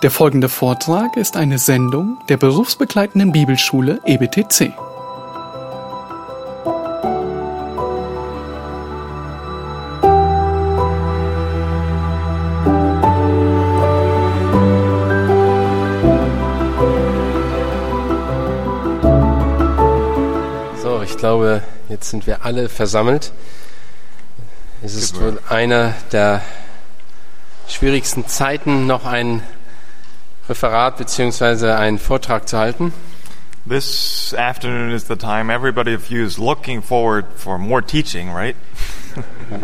Der folgende Vortrag ist eine Sendung der berufsbegleitenden Bibelschule EBTC. So, ich glaube, jetzt sind wir alle versammelt. Es ist wohl einer der schwierigsten Zeiten, noch ein Referat bzw. einen Vortrag zu halten. This afternoon is the time everybody of you is looking forward for more teaching, right?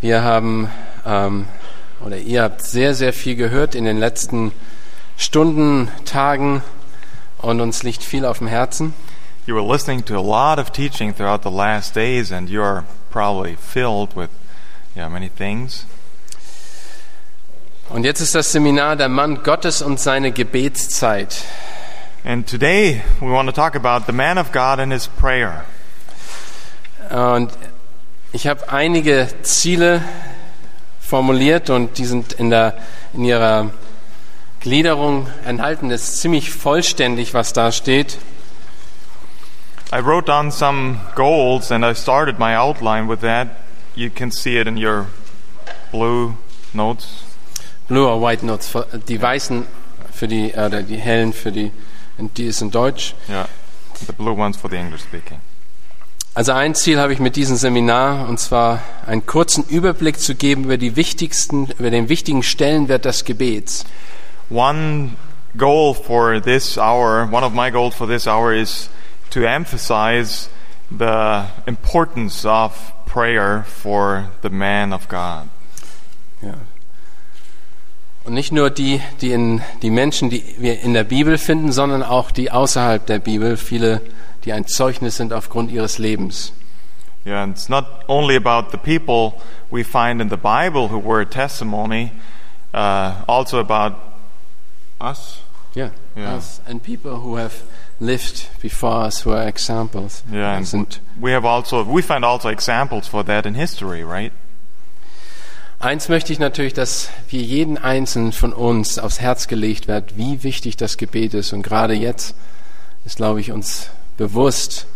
Wir haben, ähm, oder ihr habt sehr, sehr viel gehört in den letzten Stunden, Tagen und uns liegt viel auf dem Herzen. You were listening to a lot of teaching throughout the last days, and you are probably filled with yeah, many things. Und jetzt ist das Seminar der Mann Gottes und seine Gebetszeit. And today we want to talk about the man of God and his prayer. Und ich habe einige Ziele formuliert und die sind in, der, in ihrer Gliederung enthalten. Das ist ziemlich vollständig, was da steht. I wrote down some goals and I started my outline with that. You can see it in your blue notes. Blue or White Notes, die weißen für die, äh, oder die hellen für die, die ist in Deutsch. Yeah, the blue ones for the English speaking. Also ein Ziel habe ich mit diesem Seminar, und zwar einen kurzen Überblick zu geben über die wichtigsten, über den wichtigen Stellenwert des Gebets. One goal for this hour, one of my goals for this hour is to emphasize the importance of prayer for the man of God. Ja. Und nicht nur die, die, in, die Menschen, die wir in der Bibel finden, sondern auch die außerhalb der Bibel, viele, die ein Zeugnis sind aufgrund ihres Lebens. Yeah, and it's not only about the people we find in the Bible who were a testimony, uh, also about us. Yeah. Yeah. Us and people who have lived before us who are examples. Yeah, and sind. we have also we find also examples for that in history, right? Eins möchte ich natürlich, dass wir jeden Einzelnen von uns aufs Herz gelegt wird, wie wichtig das Gebet ist. Und gerade jetzt ist, glaube ich, uns bewusst,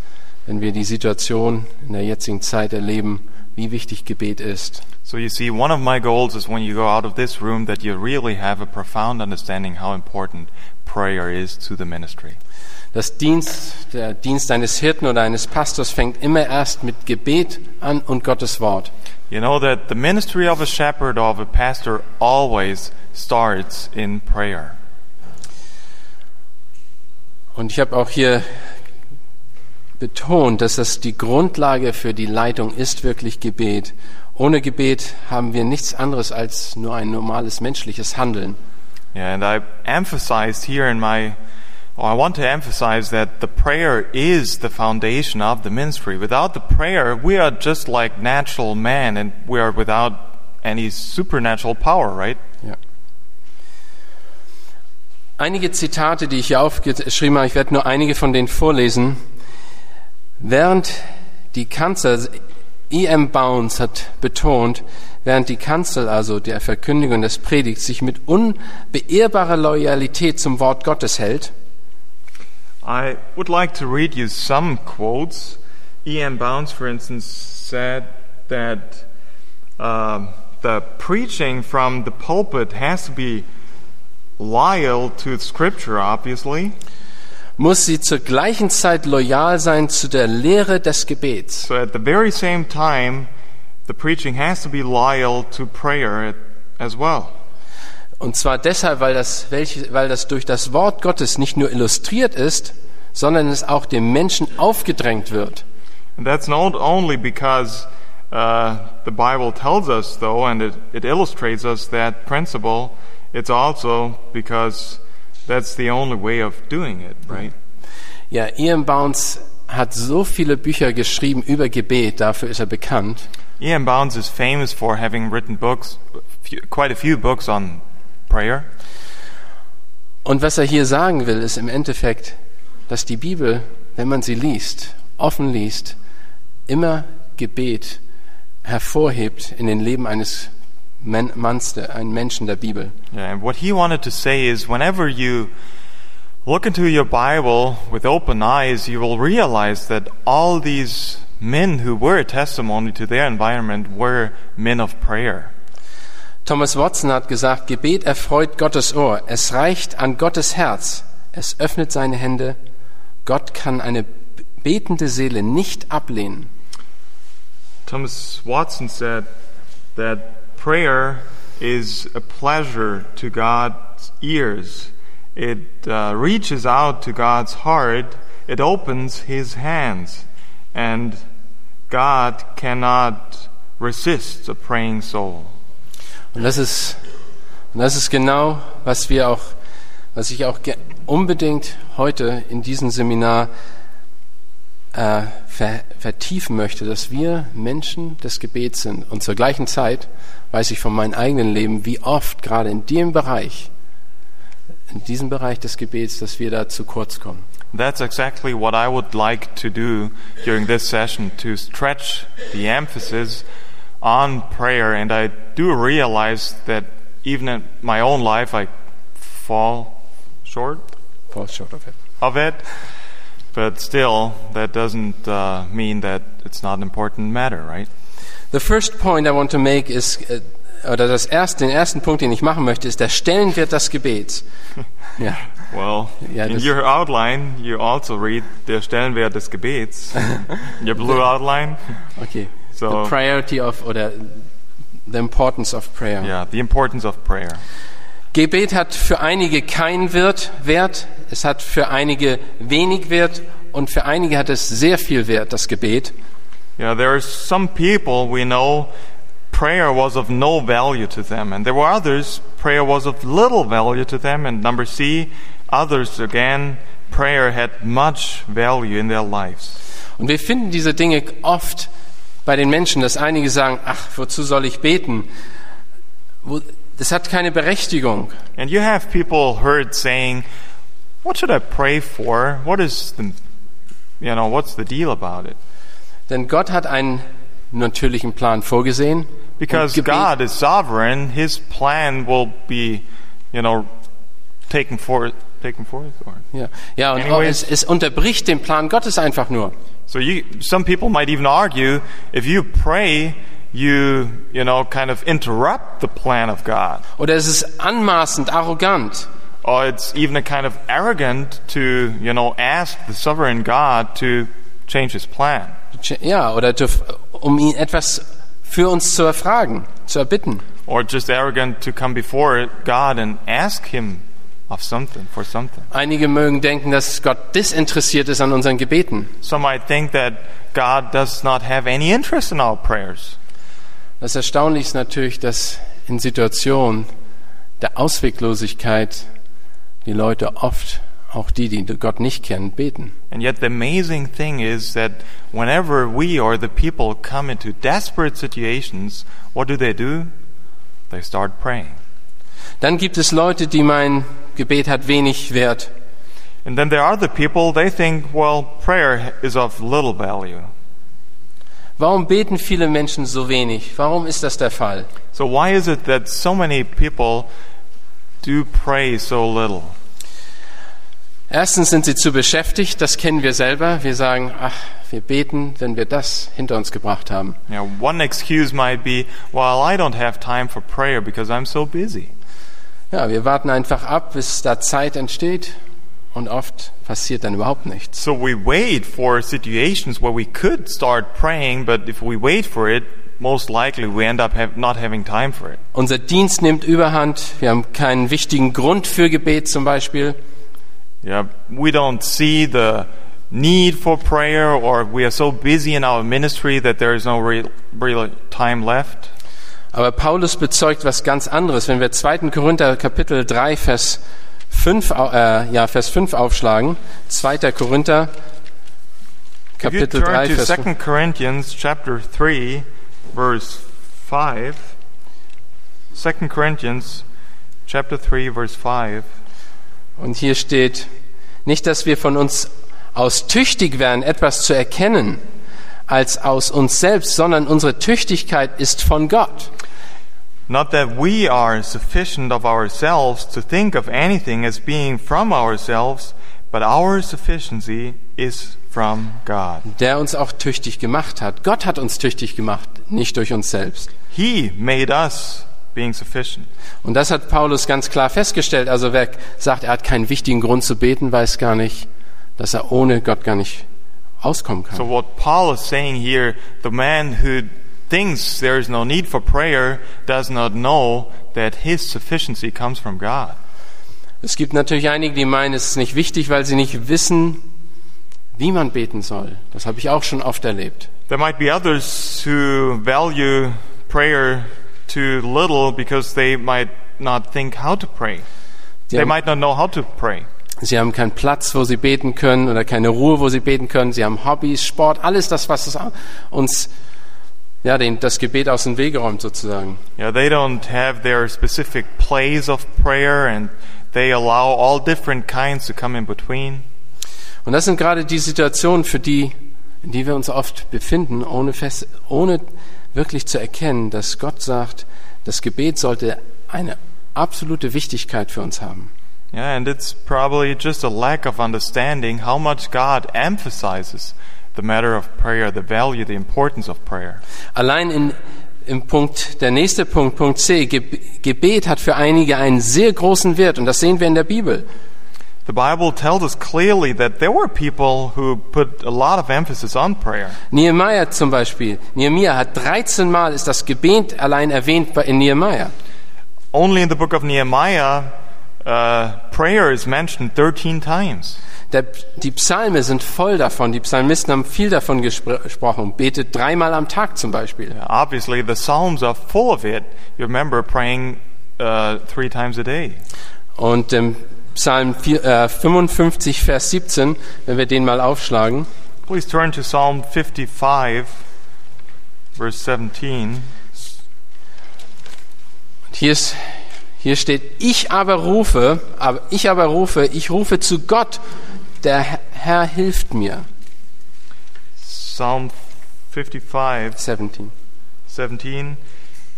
wenn wir die Situation in der jetzigen Zeit erleben, wie wichtig Gebet ist. So you see, one of my goals is when you go out of this room that you really have a profound understanding how important prayer is to the ministry. Das Dienst, der Dienst eines Hirten oder eines Pastors fängt immer erst mit Gebet an und Gottes Wort. You know that the ministry of a shepherd or of a pastor always starts in prayer. Und ich habe auch hier betont, dass das die Grundlage für die Leitung ist, wirklich Gebet. Ohne Gebet haben wir nichts anderes als nur ein normales menschliches Handeln. Yeah, and I emphasized here in my, or I want to emphasize that the prayer is the foundation of the ministry. Without the prayer, we are just like natural man and we are without any supernatural power, right? Ja. Einige Zitate, die ich hier aufgeschrieben habe, ich werde nur einige von denen vorlesen. Während die Kanzel, E.M. Bounds hat betont, während die Kanzel, also der Verkündigung des Predigts, sich mit unbeehrbarer Loyalität zum Wort Gottes hält, I would like to read you some quotes. E.M. Bounds, for instance, said that um, the preaching from the pulpit has to be loyal to Scripture, obviously. Muss sie zur gleichen Zeit loyal sein zu der Lehre des Gebets. So at the very same time, the preaching has to be loyal to prayer as well. Und zwar deshalb, weil das, weil das durch das Wort Gottes nicht nur illustriert ist, sondern es auch dem Menschen aufgedrängt wird. And that's not only because uh, the Bible tells us, though, and it, it illustrates us that principle, it's also because that's the only way of doing it, right? Ja, Ian Bounds hat so viele Bücher geschrieben über Gebet, dafür ist er bekannt. Ian Bounds is famous for having written books, few, quite a few books on prayer. Und was er hier sagen will, ist im Endeffekt, dass die Bibel, wenn man sie liest, offen liest, immer Gebet hervorhebt in den Leben eines Men Manns, der, ein Menschen der Bibel. Yeah, and what he wanted to say is whenever you look into your Bible with open eyes, you will realize that all these men who were a testimony to their environment were men of prayer. Thomas Watson hat gesagt, Gebet erfreut Gottes Ohr, es reicht an Gottes Herz, es öffnet seine Hände, Gott kann eine betende Seele nicht ablehnen. Thomas Watson said that prayer is a pleasure to God's ears. It uh, reaches out to God's heart, it opens His hands, and God cannot resist a praying soul. Und das ist, und das ist genau, was wir auch, was ich auch unbedingt heute in diesem Seminar äh, ver, vertiefen möchte, dass wir Menschen des Gebets sind. Und zur gleichen Zeit weiß ich von meinem eigenen Leben, wie oft gerade in dem Bereich, in diesem Bereich des Gebets, dass wir da zu kurz kommen. That's exactly what I would like to do during this session to stretch the emphasis on prayer. And I do realize that even in my own life, I fall short Fall short of it. of it. But still, that doesn't uh, mean that it's not an important matter, right? The first point I want to make is, äh, oder das erste, den ersten Punkt, den ich machen möchte, ist der Stellenwert des Gebets. Ja. Well, Yeah, in your outline, you also read der Stellenwert des Gebets. your blue outline. Okay. So- the priority of oder the importance of prayer. Yeah, the importance of prayer. Gebet hat für einige keinen Wert, es hat für einige wenig Wert und für einige hat es sehr viel Wert, das Gebet. Yeah, there are some people we know prayer was of no value to them, and there were others prayer was of little value to them, and number C, others again prayer had much value in their lives. Und wir finden diese Dinge oft bei den Menschen, dass einige sagen, ach, wozu soll ich beten? Das hat keine Berechtigung. And you have people heard saying, "What should I pray for? What is the, you know, what's the deal about it?" Denn Gott hat einen natürlichen Plan vorgesehen. Because God is sovereign, His plan will be, you know, taken forth, taken forth. Or, Ja, ja und Anyways. es, es unterbricht den Plan Gottes einfach nur. So you, some people might even argue, if you pray, you, you know, kind of interrupt the plan of God. Oder es ist anmaßend, arrogant. Or it's even a kind of arrogant to, you know, ask the sovereign God to change His plan. Ja, oder zu, um ihn etwas für uns zu erfragen, zu erbitten. Or just arrogant to come before God and ask Him of something, for something. Einige mögen denken, dass Gott disinteressiert ist an unseren Gebeten. Some might think that God does not have any interest in our prayers. Das Erstaunliche ist natürlich, dass in Situationen der Ausweglosigkeit die Leute oft, auch die, die Gott nicht kennen, beten. And yet, the amazing thing is that whenever we or the people come into desperate situations, what do they do? They start praying. Dann gibt es Leute, die meinen, Gebet hat wenig Wert. And then there are the people, they think, well, prayer is of little value. Warum beten viele Menschen so wenig? Warum ist das der Fall? So, why is it that so many people do pray so little? Erstens sind sie zu beschäftigt, das kennen wir selber. Wir sagen, ach, wir beten, wenn wir das hinter uns gebracht haben. Know, one excuse might be, well, I don't have time for prayer because I'm so busy. Ja, wir warten einfach ab, bis da Zeit entsteht und oft passiert dann überhaupt nichts. So we wait for situations where we could start praying, but if we wait for it, most likely we end up have, not having time for it. Unser Dienst nimmt überhand, wir haben keinen wichtigen Grund für Gebet zum Beispiel. Yeah, we don't see the need for prayer, or we are so busy in our ministry that there is no real, real time left. Aber Paulus bezeugt was ganz anderes. Wenn wir 2. Korinther Kapitel 3 Vers 5, au- äh, ja, Vers 5 aufschlagen, 2. Korinther Kapitel turn 3 to Vers 5. 2 Corinthians chapter 3, verse 5, 2 Corinthians chapter 3, verse 5, Und hier steht, nicht, dass wir von uns aus tüchtig wären, etwas zu erkennen, als aus uns selbst, sondern unsere Tüchtigkeit ist von Gott. Not that we are sufficient of ourselves to think of anything as being from ourselves, but our sufficiency is from God. der uns auch tüchtig gemacht hat. Gott hat uns tüchtig gemacht, nicht durch uns selbst. He made us being sufficient. Und das hat Paulus ganz klar festgestellt. Also wer sagt, er hat keinen wichtigen Grund zu beten, weiß gar nicht, dass er ohne Gott gar nicht auskommen kann. So what Paul is saying here, the man who thinks there is no need for prayer does not know that his sufficiency comes from God. Es gibt natürlich einige, die meinen, es ist nicht wichtig, weil sie nicht wissen, wie man beten soll. Das habe ich auch schon oft erlebt. There might be others who value prayer too little because they might not think how to pray. Sie They haben, might not know how to pray. sie haben keinen Platz, wo sie beten können oder keine Ruhe, wo sie beten können. Sie haben Hobbys, Sport, alles das, was uns ja, den, das Gebet aus dem Wege räumt sozusagen. Yeah, they don't have their specific place of prayer and they allow all different kinds to come in between. Und das sind gerade die Situationen, für die, in die wir uns oft befinden, ohne, fest, ohne wirklich zu erkennen, dass Gott sagt, das Gebet sollte eine absolute Wichtigkeit für uns haben. Yeah, and it's probably just a lack of understanding how much God emphasizes the matter of prayer, the value, the importance of prayer. Allein in, im Punkt, der nächste Punkt, Punkt C, Ge- Gebet hat für einige einen sehr großen Wert und das sehen wir in der Bibel. The Bible tells us clearly that there were people who put a lot of emphasis on prayer. Nehemiah zum Beispiel. Nehemiah hat 13 Mal ist das Gebet allein erwähnt in Nehemiah. Only in the book of Nehemiah, uh, prayer is mentioned 13 times. Der, die Psalme sind voll davon. Die Psalmisten haben viel davon gespr gesprochen. Betet dreimal am Tag zum Beispiel. Obviously, the Psalms are full of it. You remember praying uh, three times a day. Und im Psalm 4, äh, 55, Vers 17, wenn wir den mal aufschlagen, Please turn to Psalm 55, verse 17. und hier, ist, hier steht, ich aber rufe, aber ich aber rufe, ich rufe zu Gott, der Herr- hilft mir. Psalm 55, 17. 17.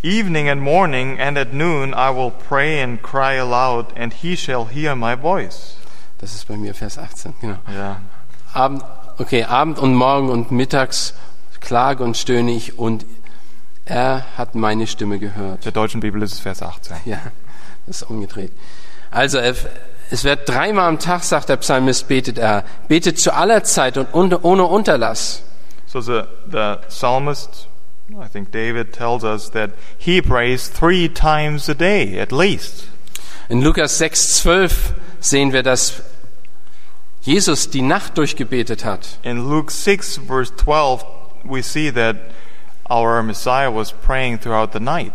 Evening and morning and at noon I will pray and cry aloud, and he shall hear my voice. Das ist bei mir Vers 18, genau. Yeah. Abend, okay, Abend und Morgen und mittags klage und stöhne ich und er hat meine Stimme gehört. Der deutschen Bibel ist es Vers 18. Ja, ist umgedreht. Also es wird dreimal am Tag, sagt der Psalmist, betet er. Betet zu aller Zeit und un- ohne Unterlass. So the, the psalmist, I think David tells us that he prays three times a day at least. In Lukas 6,12 sehen wir, dass Jesus die Nacht durchgebetet hat. In Luke 6, verse 12, we see that our Messiah was praying throughout the night.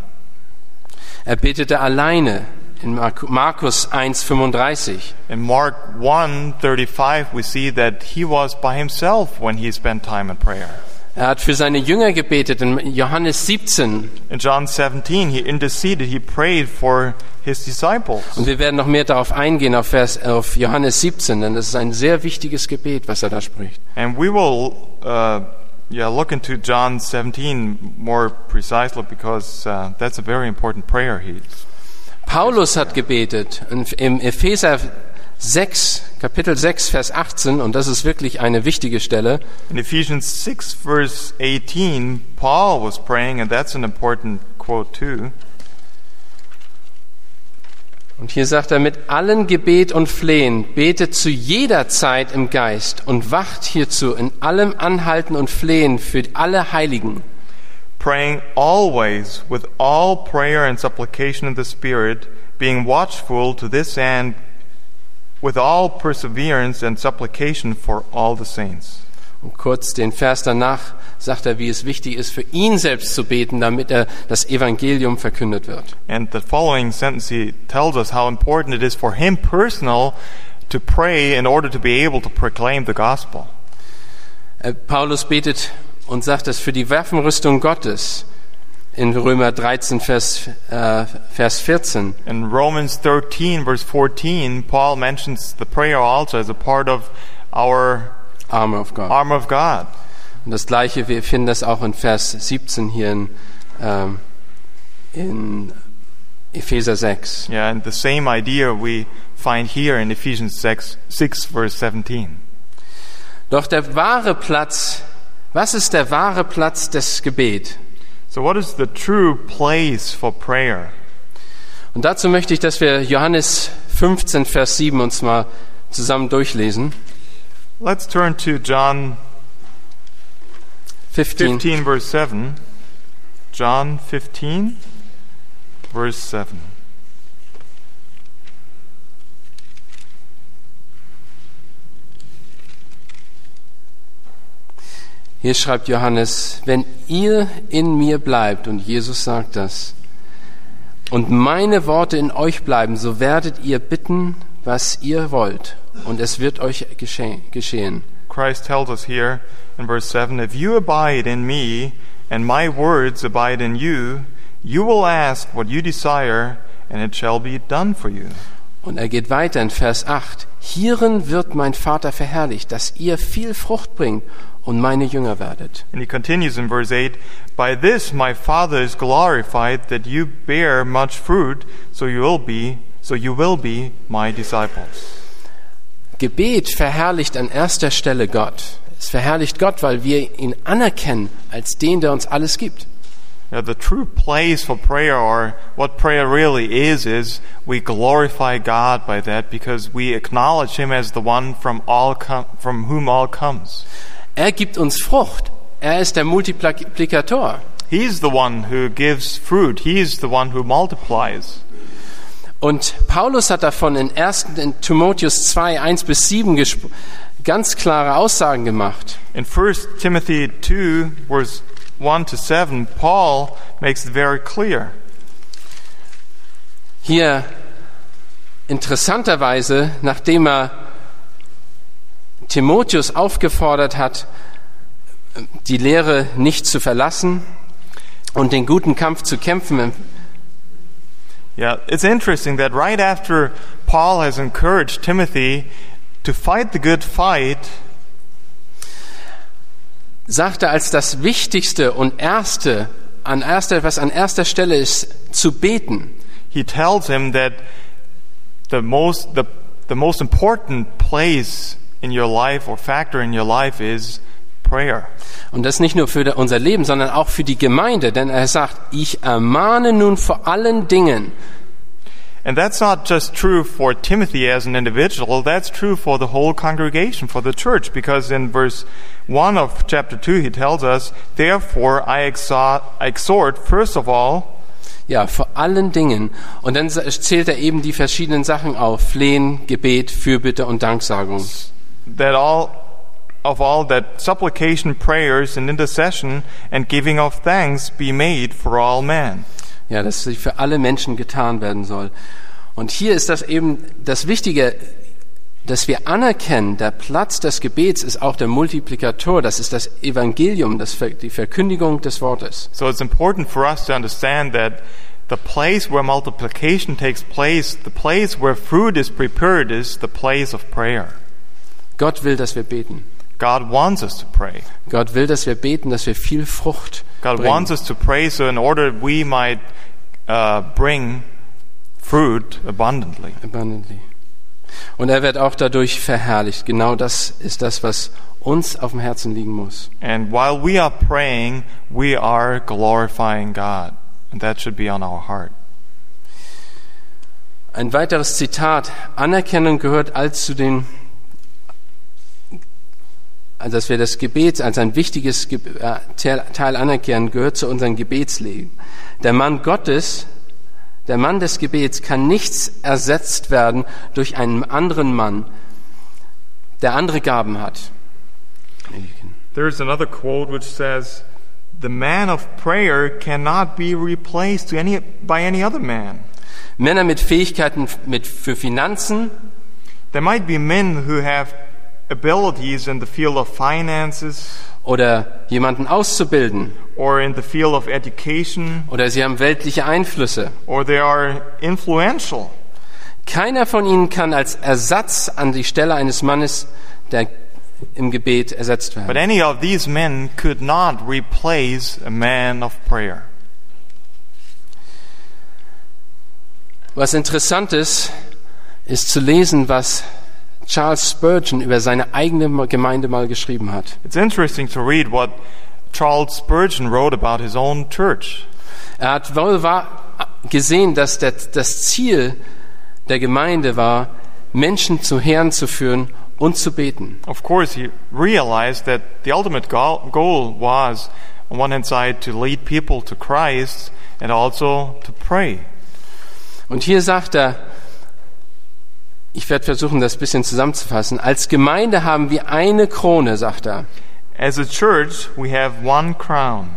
Er betete alleine in Mark- Markus 1,35. In Mark 1, 35, we see that he was by himself when he spent time in prayer. Er hat für seine Jünger gebetet in Johannes 17. In John 17, he interceded, he prayed for his disciples. Und wir werden noch mehr darauf eingehen, auf, Vers, auf Johannes 17, denn das ist ein sehr wichtiges Gebet, was er da spricht. And we will uh, yeah, look into John 17 more precisely because uh, that's a very important prayer. He, Paulus hat gebetet in- im Epheser 6, Kapitel 6, Vers 18, und das ist wirklich eine wichtige Stelle. in Ephesians 6, verse 18, Paul was praying, and that's an important quote too. Und hier sagt er, mit allen Gebet und Flehen betet zu jeder Zeit im Geist und wacht hierzu in allem Anhalten und Flehen für alle Heiligen. Praying always with all prayer and supplication in the Spirit, being watchful to this end with all perseverance and supplication for all the saints. Und kurz den Vers danach sagt er, wie es wichtig ist, für ihn selbst zu beten, damit er das Evangelium verkündet wird. And the following sentence he tells us how important it is for him personal to pray in order to be able to proclaim the gospel. Äh, Paulus betet und sagt es für die Waffenrüstung Gottes in Römer 13, Vers, äh, Vers 14. In Romans 13, verse 14, Paul mentions the prayer also as a part of our Armor of God. armor of God. Und das gleiche, wir finden das auch in Vers 17 hier in, ähm, in Epheser 6. Yeah, and the same idea we find here in Ephesians 6, 6 verse 17. Doch der wahre Platz, was ist der wahre Platz des Gebet? So, what is the true place for prayer? Und dazu möchte ich, dass wir Johannes 15, Vers 7 uns mal zusammen durchlesen. Let's turn to John 15. 15, verse 7. John 15, verse 7. Hier schreibt Johannes, wenn ihr in mir bleibt, und Jesus sagt das, und meine Worte in euch bleiben, so werdet ihr bitten, was ihr wollt, und es wird euch gesche- geschehen. Christ tells us here in verse 7 If you abide in me, and my words abide in you, you will ask what you desire, and it shall be done for you. Und er geht weiter in Vers 8. Hierin wird mein Vater verherrlicht, dass ihr viel Frucht bringt und meine Jünger werdet. And he continues in verse 8 By this my Father is glorified, that you bear much fruit, so you will be, so you will be my disciples. Gebet verherrlicht an erster Stelle Gott. Es verherrlicht Gott, weil wir ihn anerkennen als den, der uns alles gibt. Now, the true place for prayer, or what prayer really is, is we glorify God by that because we acknowledge Him as the one from all com- from whom all comes. Er gibt uns Frucht. Er ist der Multiplikator. He's the one who gives fruit. He's the one who multiplies. Und Paulus hat davon in 1. in Timotheus 2, 1 bis 7 gespr- ganz klare Aussagen gemacht. In 1 Timothy 2, verse 1 to 7, Paul makes it very clear. Hier interessanterweise, nachdem er Timotheus aufgefordert hat, die Lehre nicht zu verlassen und den guten Kampf zu kämpfen, Yeah, it's interesting that right after Paul has encouraged Timothy to fight the good fight, sagt er als das Wichtigste und Erste, an erster, was an erster Stelle ist, zu beten. he tells him that the most the, the most important place in your life or factor in your life is prayer. Und das nicht nur für unser Leben, sondern auch für die Gemeinde, denn er sagt, ich ermahne nun vor allen Dingen, And that's not just true for Timothy as an individual, that's true for the whole congregation, for the church, because in verse 1 of chapter 2 he tells us, Therefore I exhort, I exhort first of all, ja, vor allen Dingen. Und dann zählt er eben die verschiedenen Sachen auf, Flehen, Gebet, Fürbitte und Danksagung. That all of all that supplication, prayers, and intercession and giving of thanks be made for all men. Ja, dass sie für alle Menschen getan werden soll. Und hier ist das eben das Wichtige, dass wir anerkennen, der Platz des Gebets ist auch der Multiplikator, das ist das Evangelium, das, die Verkündigung des Wortes. So it's important for us to understand that the place where multiplication takes place, the place where fruit is prepared, is the place of prayer. Gott will, dass wir beten. God wants us to pray. Gott will, dass wir beten, dass wir viel Frucht God bringen. wants us to pray so in order we might uh, bring fruit abundantly. Abundantly. Und er wird auch dadurch verherrlicht. Genau das ist das, was uns auf dem Herzen liegen muss. And while we are praying, we are glorifying God. And that should be on our heart. Ein weiteres Zitat. Anerkennung gehört als zu den, dass wir das Gebet als ein wichtiges Ge- äh, Teil anerkennen, gehört zu unserem Gebetsleben. Der Mann Gottes, der Mann des Gebets kann nichts ersetzt werden durch einen anderen Mann, der andere Gaben hat. There's another quote which says, "The man of prayer cannot be replaced to any, by any other man." Männer mit Fähigkeiten mit, für Finanzen, There might be men who have abilities in the field of finances oder jemanden auszubilden or in the field of education oder sie haben weltliche Einflüsse. or they are influential. Keiner von ihnen kann als Ersatz an die Stelle eines Mannes, der im Gebet ersetzt But werden. any of these men could not replace a man of prayer. Was interessant ist, ist zu lesen, was Charles Spurgeon über seine eigene Gemeinde mal geschrieben hat. It's interesting to read what Charles Spurgeon wrote about his own church. Er hat wohl gesehen, dass der, das Ziel der Gemeinde war, Menschen zu Herrn zu führen und zu beten. Of course, he realized that the ultimate goal was, on one hand side, to lead people to Christ and also to pray. Und hier sagt er, ich werde versuchen, das ein bisschen zusammenzufassen. Als Gemeinde haben wir eine Krone, sagt er. As a church, we have one crown.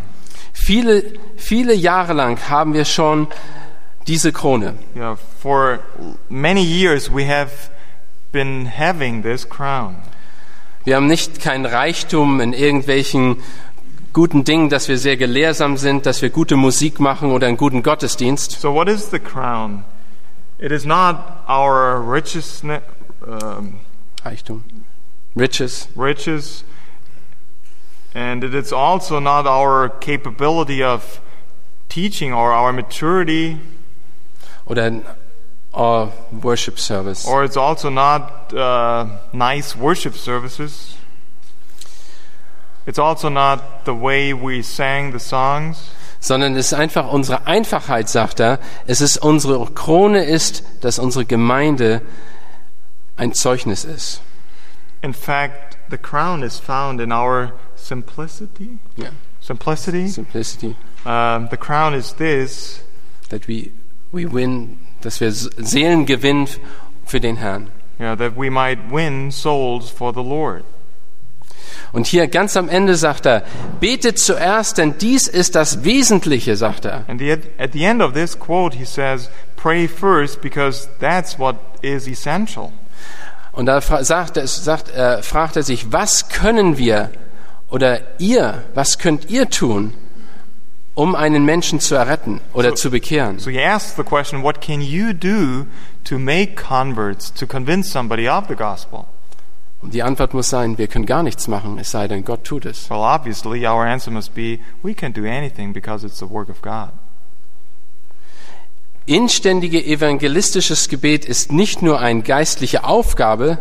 Viele, viele Jahre lang haben wir schon diese Krone. Know, for many years, we have been having this crown. Wir haben nicht kein Reichtum in irgendwelchen guten Dingen, dass wir sehr gelehrsam sind, dass wir gute Musik machen oder einen guten Gottesdienst. So, what is the crown? It is not our riches, um, Reichtum. Riches. riches, and it is also not our capability of teaching or our maturity, Oder ein uh, Worship Service. or it's also not uh, nice worship services. It's also not the way we sang the songs. Sondern es ist einfach unsere Einfachheit, sagt er. Es ist unsere Krone ist, dass unsere Gemeinde ein Zeugnis ist. In fact, the crown is found in our simplicity. Ja. Simplicity. Simplicity. Um, the crown is this That we, we win, dass wir Seelen gewinnen für den Herrn. yeah, that we might win souls for the Lord. Und hier ganz am Ende sagt er, betet zuerst, denn dies ist das Wesentliche, sagt er. And the, at the end of this quote, he says, Pray first because that's what is essential. Und da sagt, sagt, äh, fragt er sich, was können wir oder ihr, was könnt ihr tun, um einen Menschen zu erretten oder So- zu bekehren? So he asks the question, What can you do to make converts, to convince somebody of the gospel? Die Antwort muss sein, wir können gar nichts machen, es sei denn, Gott tut es. Well, obviously, our answer must be, We can do anything because it's the work of God. Inständige evangelistisches Gebet ist nicht nur eine geistliche Aufgabe,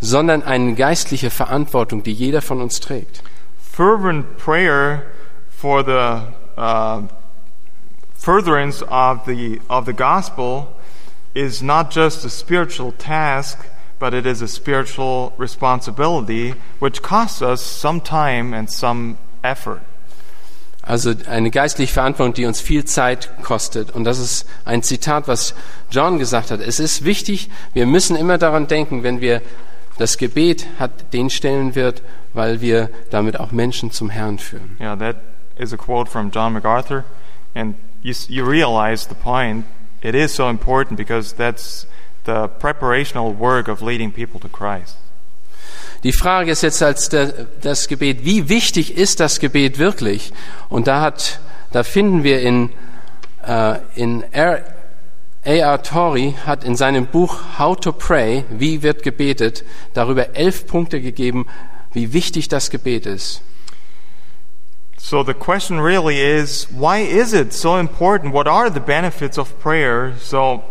sondern eine geistliche Verantwortung, die jeder von uns trägt. fervent prayer for the uh, furtherance of the of the gospel is not just a spiritual task, but it is a spiritual responsibility which costs us some time and some effort. Also eine geistliche Verantwortung, die uns viel Zeit kostet. Und das ist ein Zitat, was John gesagt hat. Es ist wichtig, wir müssen immer daran denken, wenn wir das Gebet hat den Stellenwert, weil wir damit auch Menschen zum Herrn führen. Yeah, that is a quote from John MacArthur, and you you realize the point. It is so important because that's the preparational work of leading people to Christ. Die Frage ist jetzt als der, das Gebet, wie wichtig ist das Gebet wirklich? Und da hat, da finden wir in, äh, in A.R. Torrey hat in seinem Buch How to Pray, wie wird gebetet, darüber elf Punkte gegeben, wie wichtig das Gebet ist. So the question really is why is it so important? What are the benefits of prayer? So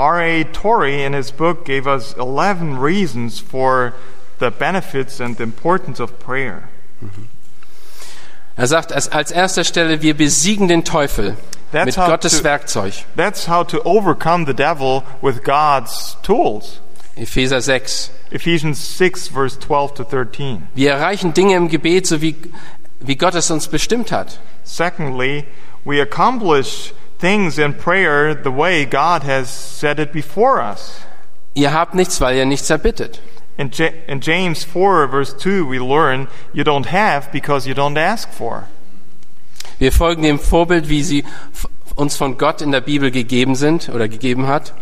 R.A. Torrey in his book gave us 11 reasons for the benefits and the importance of prayer. Er sagt als, als erster Stelle, wir besiegen den Teufel That's mit how Gottes to- Werkzeug. That's how to overcome the devil with God's tools. Epheser 6. Ephesians 6, verse 12 to 13. Wir erreichen Dinge im Gebet, so wie, wie Gott es uns bestimmt hat. Secondly, we accomplish things in prayer the way God has set it before us. Ihr habt nichts, weil ihr nichts erbittet. In, Ja- in James 4, verse 2, we learn you don't have because you don't ask for. Wir folgen dem Vorbild, wie sie uns von Gott in der Bibel gegeben sind oder gegeben hat.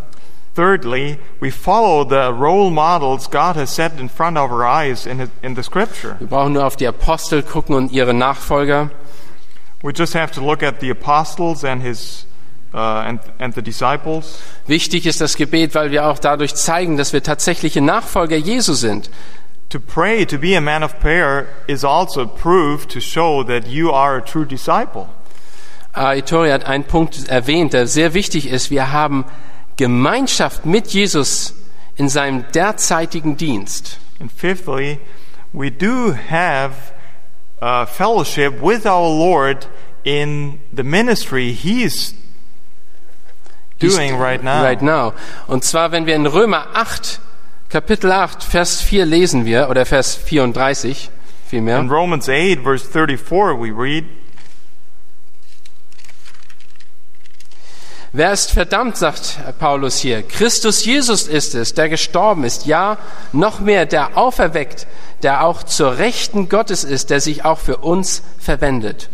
Thirdly, we follow the role models God has set in front of our eyes in, his, in the scripture. Wir brauchen nur auf die Apostel gucken und ihre Nachfolger. We just have to look at the apostles and, his, uh, and, and the disciples. Wichtig ist das Gebet, weil wir auch dadurch zeigen, dass wir tatsächliche Nachfolger Jesu sind. To pray, to be a man of prayer, is also proof to show that you are a true disciple. Aitori hat einen Punkt erwähnt, der sehr wichtig ist. Wir haben Gemeinschaft mit Jesus in seinem derzeitigen Dienst. And fifthly, we do have uh, fellowship with our Lord in the ministry He's doing right now. Right now. Und zwar, wenn wir in Römer 8, Kapitel 8, Vers 4 lesen wir, oder Vers 34 vielmehr. In Romans 8, verse 34, we read, Wer ist verdammt, sagt Paulus hier. Christus Jesus ist es, der gestorben ist. Ja, noch mehr, der auferweckt, der auch zur Rechten Gottes ist, der sich auch für uns verwendet.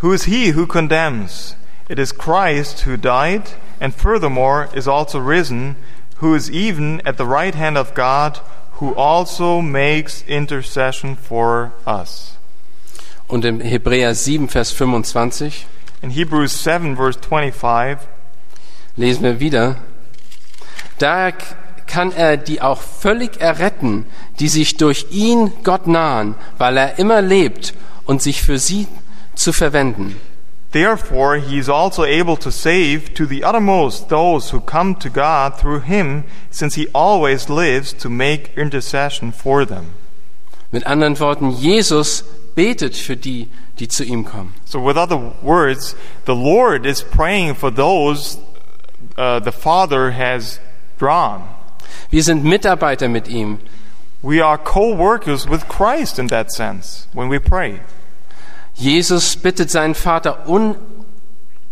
Who is he who condemns? It is Christ who died, and furthermore is also risen, who is even at the right hand of God, who also makes intercession for us. Und im Hebräer 7, Vers 25 In Hebrews 7, verse 25, lesen wir wieder, daher kann er die auch völlig erretten, die sich durch ihn Gott nahen, weil er immer lebt und sich für sie zu verwenden. Therefore, he is also able to save to the uttermost those who come to God through him, since he always lives to make intercession for them. Mit anderen Worten, Jesus betet für die, die zu ihm kommen. So, with other words, the Lord is praying for those uh, the Father has drawn. Wir sind Mitarbeiter mit ihm. We are co workers with Christ in that sense when we pray. Jesus bittet seinen Vater un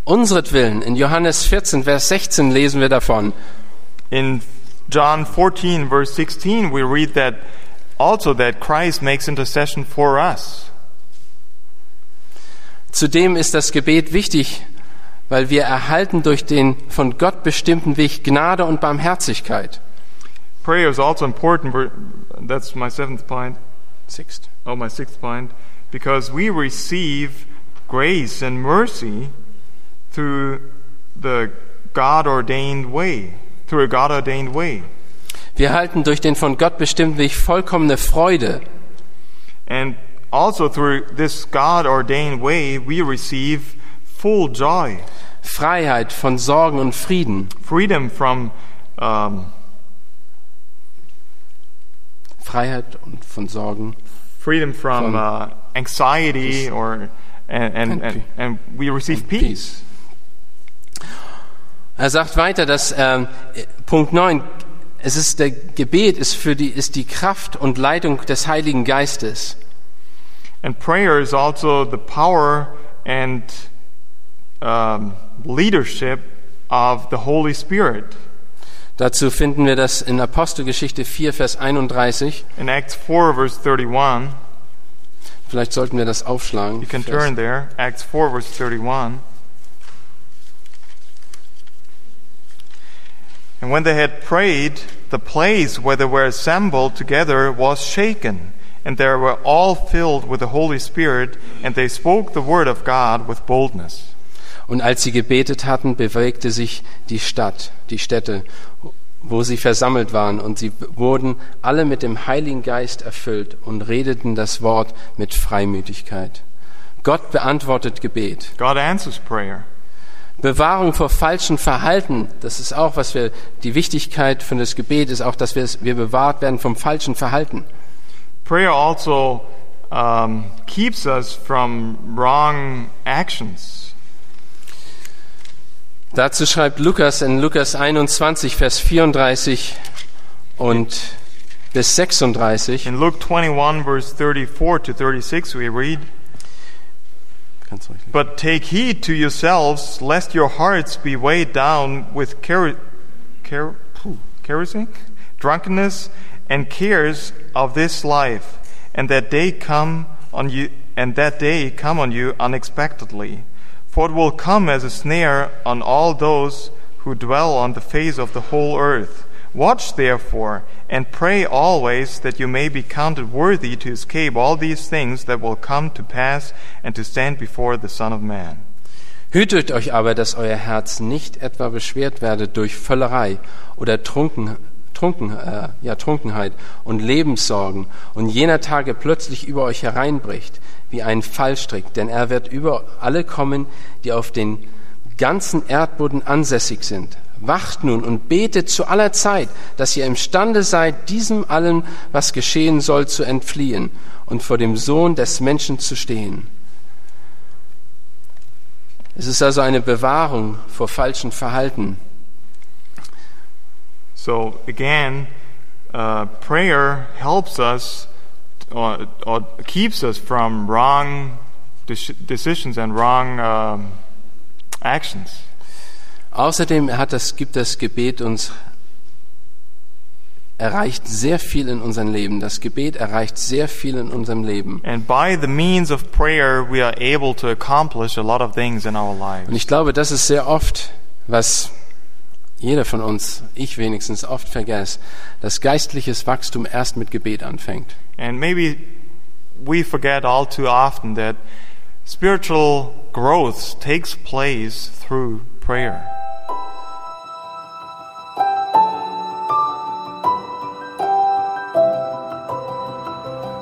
unsretwillen. In Johannes 14, Vers 16 lesen wir davon. In John 14, verse 16, we read that also that Christ makes intercession for us. Zudem ist das Gebet wichtig, weil wir erhalten durch den von Gott bestimmten Weg Gnade und Barmherzigkeit. Prayer is also important. That's my seventh point. Sixt. Oh, my sixth point. Because we receive grace and mercy through the God ordained way, through a God ordained way. Wir erhalten durch den von Gott bestimmten Weg vollkommene Freude. And also through this God ordained way, we receive full joy, Freiheit von Sorgen und Frieden. freedom from um, Freiheit und von Sorgen. Freedom from From uh, anxiety, or and and, And and, we receive peace. Peace. Er sagt weiter, dass ähm, äh, Punkt 9, es ist der Gebet ist für die ist die Kraft und Leitung des Heiligen Geistes. And prayer is also the power and um, leadership of the Holy Spirit. Dazu finden wir das in Apostelgeschichte 4 Vers 31. In Acts 4, verse 31, Vielleicht sollten wir das aufschlagen. you can turn there. Acts 4, verse 31. And when they had prayed, the place where they were assembled together was shaken, and they were all filled with the Holy Spirit, and they spoke the word of God with boldness. Und als sie gebetet hatten, bewegte sich die Stadt, die Städte, wo sie versammelt waren, und sie wurden alle mit dem Heiligen Geist erfüllt und redeten das Wort mit Freimütigkeit. Gott beantwortet Gebet. God answers prayer. Bewahrung vor falschen Verhalten, das ist auch, was wir, die Wichtigkeit von das Gebet ist auch, dass wir, wir bewahrt werden vom falschen Verhalten. Prayer also um, keeps us from wrong actions. Dazu schreibt Lukas in Lukas 21, Vers 34 und bis 36. In Luke 21, verse 34 to 36, we read, But take heed to yourselves, lest your hearts be weighed down with car- phew, kerosene, drunkenness, and cares of this life, and that day come on you, and that day come on you unexpectedly. For it will come as a snare on all those who dwell on the face of the whole earth. Watch therefore, and pray always that you may be counted worthy to escape all these things that will come to pass and to stand before the Son of Man. Hütet euch aber, dass euer Herz nicht etwa beschwert werde durch Völlerei oder Trunken, Trunken, äh, ja, Trunkenheit und Lebenssorgen und jener Tage plötzlich über euch hereinbricht, wie ein Fallstrick, denn er wird über alle kommen, die auf den ganzen Erdboden ansässig sind. Wacht nun und betet zu aller Zeit, dass ihr imstande seid, diesem allen, was geschehen soll, zu entfliehen und vor dem Sohn des Menschen zu stehen. Es ist also eine Bewahrung vor falschem Verhalten. So again, uh, prayer helps us or, or keeps us from wrong dec- decisions and wrong um, actions. Außerdem hat das, gibt das Gebet uns erreicht sehr viel in unserem Leben. Das Gebet erreicht sehr viel in unserem Leben. And by the means of prayer, we are able to accomplish a lot of things in our Und ich glaube, das ist sehr oft, was jeder von uns, ich wenigstens, oft vergesse, dass geistliches Wachstum erst mit Gebet anfängt. And maybe we forget all too often that spiritual growth takes place through prayer.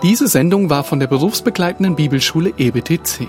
Diese Sendung war von der berufsbegleitenden Bibelschule EBTC.